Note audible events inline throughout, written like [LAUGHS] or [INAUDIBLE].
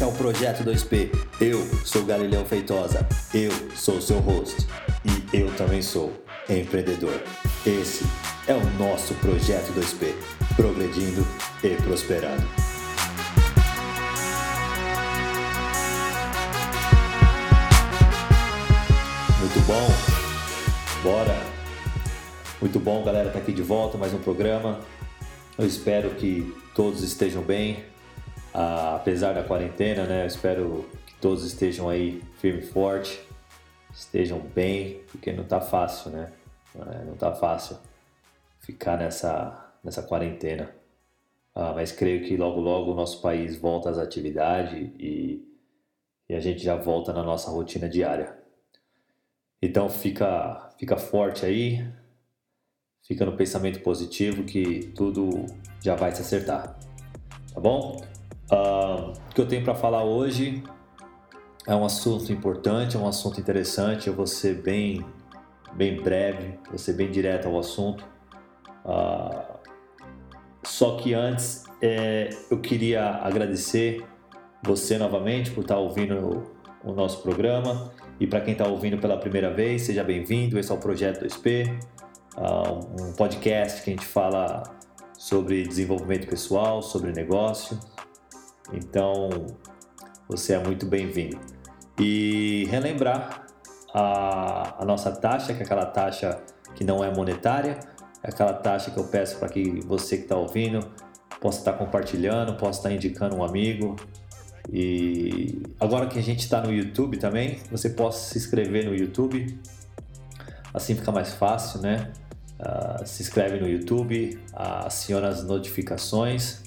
Esse é o Projeto 2P. Eu sou Galileu Feitosa. Eu sou seu host. E eu também sou empreendedor. Esse é o nosso Projeto 2P. Progredindo e prosperando. Muito bom. Bora. Muito bom, galera, tá aqui de volta, mais um programa. Eu espero que todos estejam bem, ah, apesar da quarentena, né? Eu espero que todos estejam aí firme e forte, estejam bem, porque não tá fácil, né? É, não tá fácil ficar nessa, nessa quarentena. Ah, mas creio que logo logo o nosso país volta às atividades e, e a gente já volta na nossa rotina diária. Então fica, fica forte aí, fica no pensamento positivo que tudo já vai se acertar. Tá bom? Uh, o que eu tenho para falar hoje é um assunto importante, é um assunto interessante. Eu vou ser bem, bem breve, vou ser bem direto ao assunto. Uh, só que antes é, eu queria agradecer você novamente por estar ouvindo o, o nosso programa. E para quem está ouvindo pela primeira vez, seja bem-vindo. Esse é o Projeto 2P, uh, ah, um podcast que a gente fala sobre desenvolvimento pessoal, sobre negócio. Então, você é muito bem-vindo. E relembrar a, a, nossa taxa, que é aquela taxa que não é monetária, é aquela taxa que eu peço para que você que está ouvindo possa estar tá compartilhando, possa estar tá indicando um amigo. E agora que a gente está no YouTube também, você possa se inscrever no YouTube, assim fica mais fácil, né? Uh, se inscreve no YouTube, uh, aciona as notificações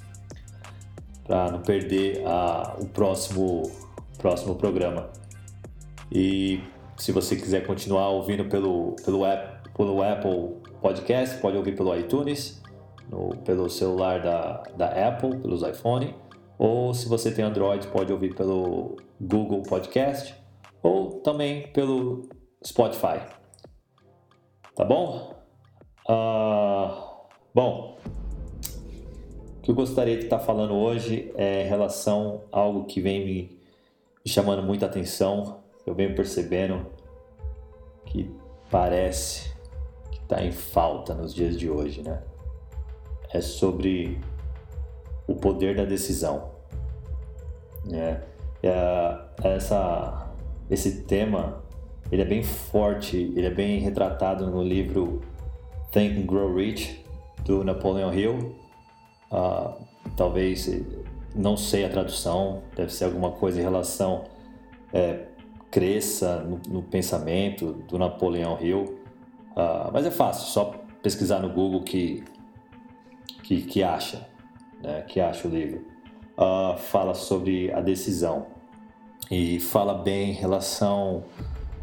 para não perder uh, o próximo, próximo programa. E se você quiser continuar ouvindo pelo, pelo, app, pelo Apple Podcast, pode ouvir pelo iTunes, no, pelo celular da, da Apple, pelos iPhone, ou se você tem Android, pode ouvir pelo Google Podcast, ou também pelo Spotify. Tá bom? Uh, bom, que eu gostaria de estar falando hoje é em relação a algo que vem me, chamando muita atenção. Eu venho percebendo que parece que está em falta nos dias de hoje, né? É sobre o poder da decisão. Né? Essa, esse tema ele é bem forte, ele é bem retratado no livro Think and Grow Rich, do Napoleon Hill. Uh, talvez, não sei a tradução, deve ser alguma coisa em relação é, cresça no, no, pensamento do Napoleão Hill. Uh, mas é fácil, só pesquisar no Google que, que, que acha, né, que acha o livro. Uh, fala sobre a decisão e fala bem em relação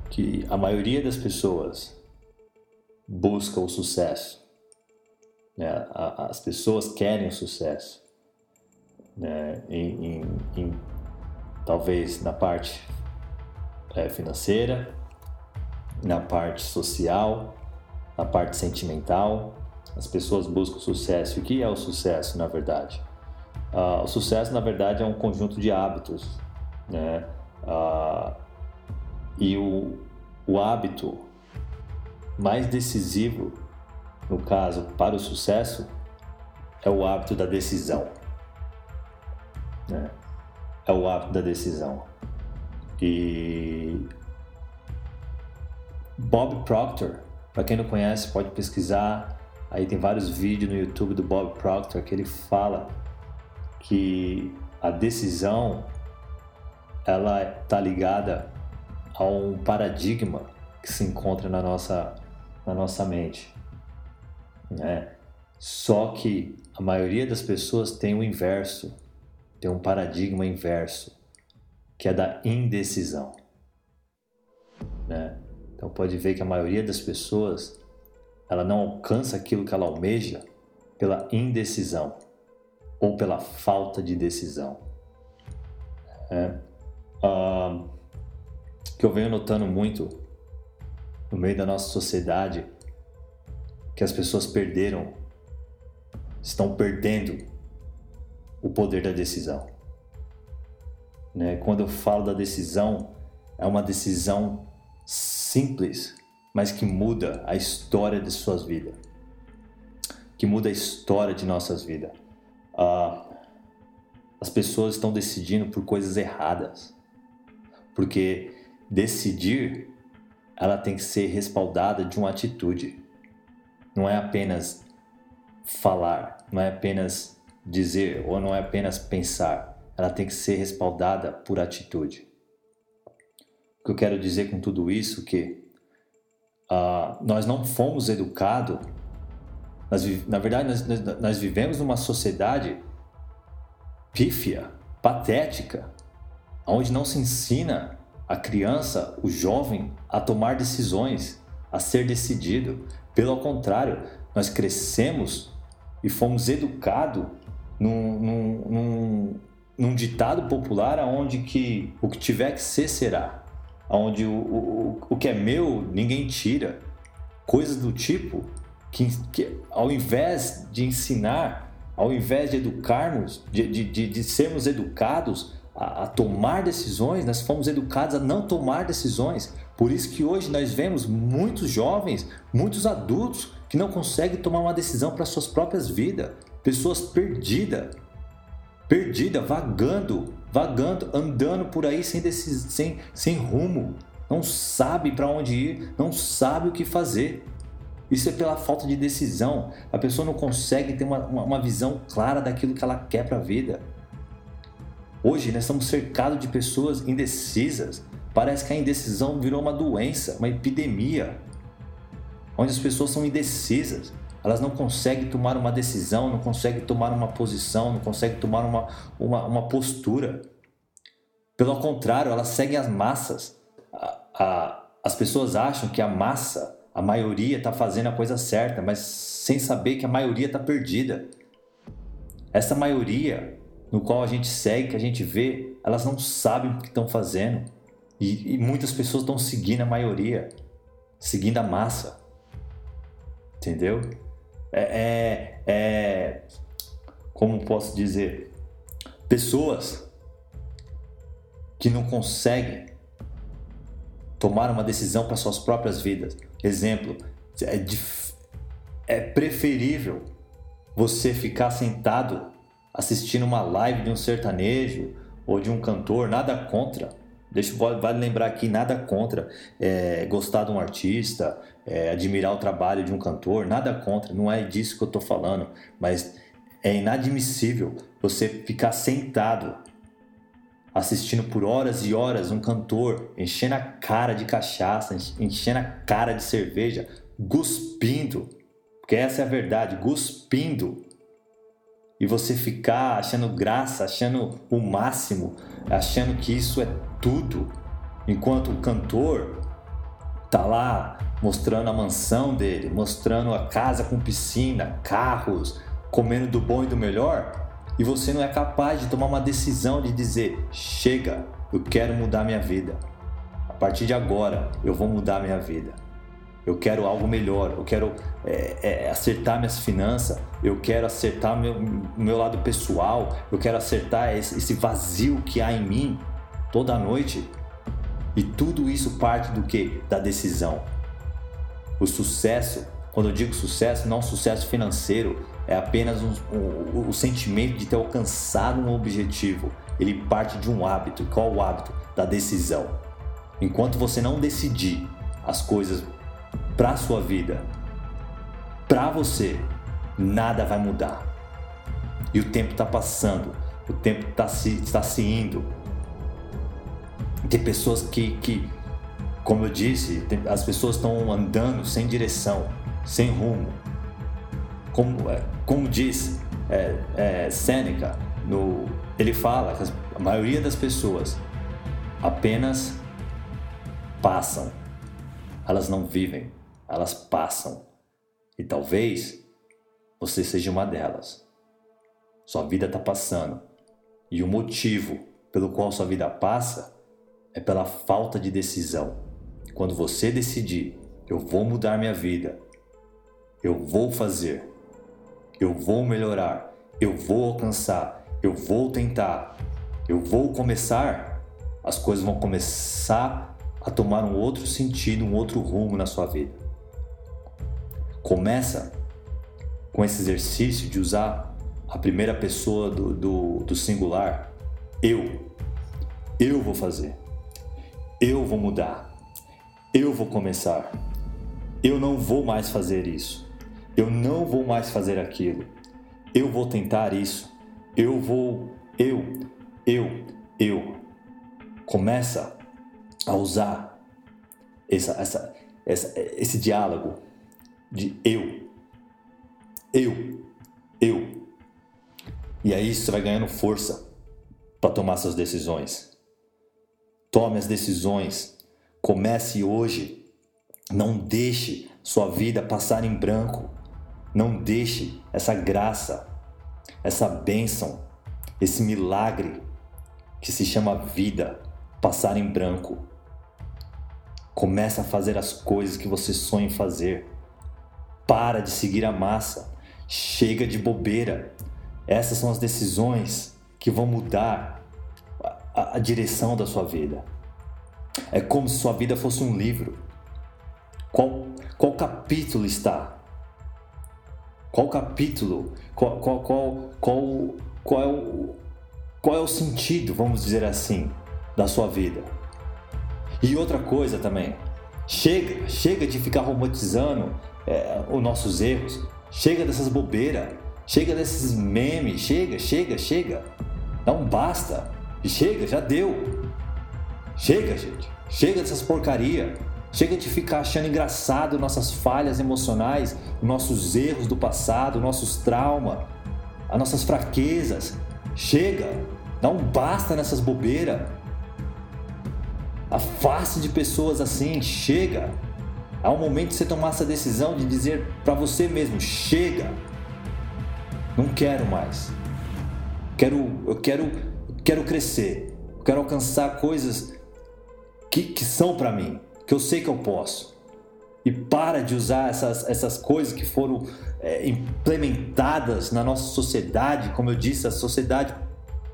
que a maioria das pessoas busca o sucesso. Né? As pessoas querem o sucesso. Né? Em, em, em, talvez na parte é, financeira, na parte social, na parte sentimental. As pessoas buscam sucesso. O que é o sucesso, na verdade? Uh, o sucesso, na verdade, é um conjunto de hábitos. Né? Uh, e o, o hábito mais decisivo, no caso, para o sucesso, é o hábito da decisão. Né? É o hábito da decisão. E Bob Proctor, para quem não conhece, pode pesquisar. Aí tem vários vídeos no YouTube do Bob Proctor que ele fala que a decisão ela está ligada a um paradigma que se encontra na nossa na nossa mente. Né? Só que a maioria das pessoas tem o inverso, tem um paradigma inverso, que é da indecisão. Né? Então pode ver que a maioria das pessoas ela não alcança aquilo que ela almeja pela indecisão ou pela falta de decisão. É. Ah, que eu venho notando muito no meio da nossa sociedade que as pessoas perderam, estão perdendo o poder da decisão. Né? Quando eu falo da decisão, é uma decisão simples, mas que muda a história de suas vidas, que muda a história de nossas vidas. Ah, as pessoas estão decidindo por coisas erradas, porque decidir ela tem que ser respaldada de uma atitude. Não é apenas falar, não é apenas dizer ou não é apenas pensar. Ela tem que ser respaldada por atitude. O que eu quero dizer com tudo isso é que uh, nós não fomos educados, na verdade nós, nós, nós vivemos numa sociedade pífia, patética, onde não se ensina a criança, o jovem, a tomar decisões, a ser decidido. Pelo contrário, nós crescemos e fomos educados num, num, num, num ditado popular onde que o que tiver que ser será, onde o, o, o que é meu ninguém tira, coisas do tipo que, que ao invés de ensinar, ao invés de educarmos, de, de, de, de sermos educados a, a tomar decisões, nós fomos educados a não tomar decisões. Por isso que hoje nós vemos muitos jovens, muitos adultos que não conseguem tomar uma decisão para suas próprias vidas, pessoas perdidas, perdida, vagando, vagando, andando por aí sem, sem, sem rumo, não sabe para onde ir, não sabe o que fazer. Isso é pela falta de decisão. A pessoa não consegue ter uma, uma, uma visão clara daquilo que ela quer para a vida. Hoje nós estamos cercados de pessoas indecisas. Parece que a indecisão virou uma doença, uma epidemia, onde as pessoas são indecisas. Elas não conseguem tomar uma decisão, não conseguem tomar uma posição, não conseguem tomar uma, uma, uma postura. Pelo contrário, elas seguem as massas. A, a, as pessoas acham que a massa, a maioria, está fazendo a coisa certa, mas sem saber que a maioria está perdida. Essa maioria no qual a gente segue, que a gente vê, elas não sabem o que estão fazendo. E, e muitas pessoas estão seguindo a maioria, seguindo a massa. Entendeu? É, é, é como posso dizer, pessoas que não conseguem tomar uma decisão para suas próprias vidas. Exemplo, é, é preferível você ficar sentado assistindo uma live de um sertanejo ou de um cantor, nada contra. Deixa vale lembrar aqui nada contra é, gostar de um artista, é, admirar o trabalho de um cantor, nada contra. Não é disso que eu estou falando, mas é inadmissível você ficar sentado assistindo por horas e horas um cantor enchendo a cara de cachaça, enchendo a cara de cerveja, cuspindo, porque essa é a verdade, cuspindo e você ficar achando graça, achando o máximo, achando que isso é tudo, enquanto o cantor tá lá mostrando a mansão dele, mostrando a casa com piscina, carros, comendo do bom e do melhor, e você não é capaz de tomar uma decisão de dizer: chega, eu quero mudar minha vida. A partir de agora, eu vou mudar minha vida eu quero algo melhor, eu quero é, é, acertar minhas finanças, eu quero acertar meu, meu lado pessoal, eu quero acertar esse, esse vazio que há em mim toda noite. E tudo isso parte do que? Da decisão. O sucesso, quando eu digo sucesso, não sucesso financeiro, é apenas um, um, o sentimento de ter alcançado um objetivo. Ele parte de um hábito. Qual o hábito? Da decisão. Enquanto você não decidir as coisas para sua vida, para você, nada vai mudar. E o tempo está passando, o tempo está se, está se indo. Tem pessoas que, que como eu disse, tem, as pessoas estão andando sem direção, sem rumo. Como, é, como diz é, é, Sêneca, no, ele fala que a maioria das pessoas apenas passam, elas não vivem elas passam. E talvez você seja uma delas. Sua vida está passando. E o motivo pelo qual sua vida passa é pela falta de decisão. Quando você decidir, eu vou mudar minha vida, eu vou fazer, eu vou melhorar, eu vou alcançar, eu vou tentar, eu vou começar, as coisas vão começar a tomar um outro sentido, um outro rumo na sua vida. Começa com esse exercício de usar a primeira pessoa do, do, do singular. Eu. Eu vou fazer. Eu vou mudar. Eu vou começar. Eu não vou mais fazer isso. Eu não vou mais fazer aquilo. Eu vou tentar isso. Eu vou. Eu. Eu. Eu. Começa a usar essa, essa, essa, esse diálogo de eu. Eu. Eu. E aí você vai ganhando força para tomar suas decisões. Tome as decisões. Comece hoje. Não deixe sua vida passar em branco. Não deixe essa graça, essa bênção, esse milagre que se chama vida passar em branco. Comece a fazer as coisas que você sonha em fazer. Para de seguir a massa. Chega de bobeira. Essas são as decisões que vão mudar a, a, direção da sua vida. É como se sua vida fosse um livro. Qual, qual capítulo está? Qual capítulo? Qual, qual, qual, qual, qual, é o, qual é o sentido, vamos dizer assim, da sua vida? E outra coisa também, chega, chega de ficar romantizando é, os nossos erros, chega dessas bobeiras, chega desses memes, chega, chega, chega. Não basta. Chega, já deu. Chega, gente. Chega dessas porcaria. Chega de ficar achando engraçado nossas falhas emocionais, nossos erros do passado, nossos traumas, as nossas fraquezas. Chega. Não basta nessas bobeiras. Afaste de pessoas assim. Chega. Há um momento de você tomar essa decisão de dizer para você mesmo: chega. Não quero mais. Quero, eu quero, quero crescer. Eu quero alcançar coisas que, que são para mim, que eu sei que eu posso. E para de usar essas, essas coisas que foram é, implementadas na nossa sociedade, como eu disse, a sociedade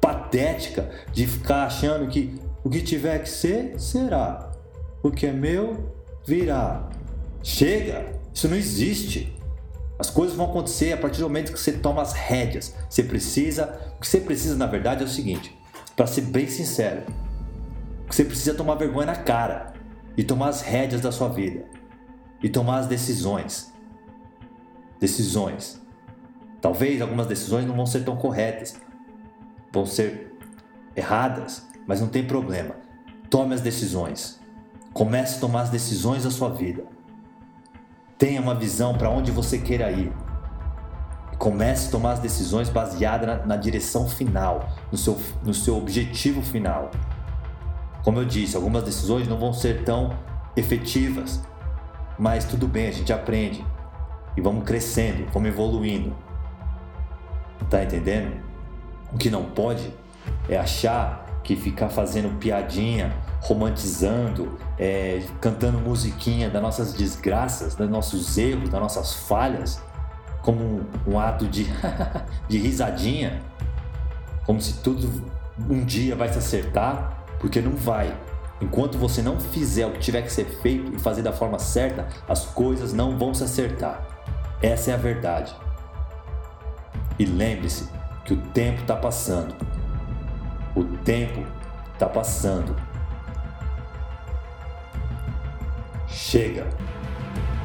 patética de ficar achando que o que tiver que ser, será. O que é meu, virá. Chega! Isso não existe. As coisas vão acontecer a partir do momento que você toma as rédeas. Você precisa. O que você precisa, na verdade, é o seguinte: para ser bem sincero, você precisa tomar vergonha na cara e tomar as rédeas da sua vida e tomar as decisões. Decisões. Talvez algumas decisões não vão ser tão corretas, vão ser erradas, mas não tem problema. Tome as decisões. Comece a tomar as decisões da sua vida. Tenha uma visão para onde você queira ir. Comece a tomar as decisões baseadas na, na, direção final, no seu, no seu objetivo final. Como eu disse, algumas decisões não vão ser tão efetivas, mas tudo bem, a gente aprende e vamos crescendo, vamos evoluindo. Tá entendendo? O que não pode é achar que ficar fazendo piadinha romantizando, é, cantando musiquinha das nossas desgraças, dos nossos erros, das nossas falhas, como um, um ato de, [LAUGHS] de risadinha, como se tudo um dia vai se acertar, porque não vai. Enquanto você não fizer o que tiver que ser feito e fazer da forma certa, as coisas não vão se acertar. Essa é a verdade. E lembre-se que o tempo está passando. O tempo está passando. Chega!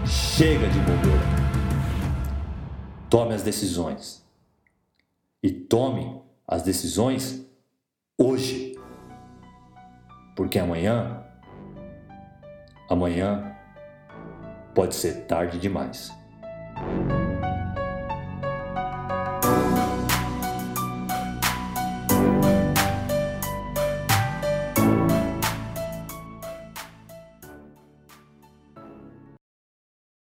Chega de bobeira! Tome as decisões. E tome as decisões hoje. Porque amanhã, amanhã pode ser tarde demais.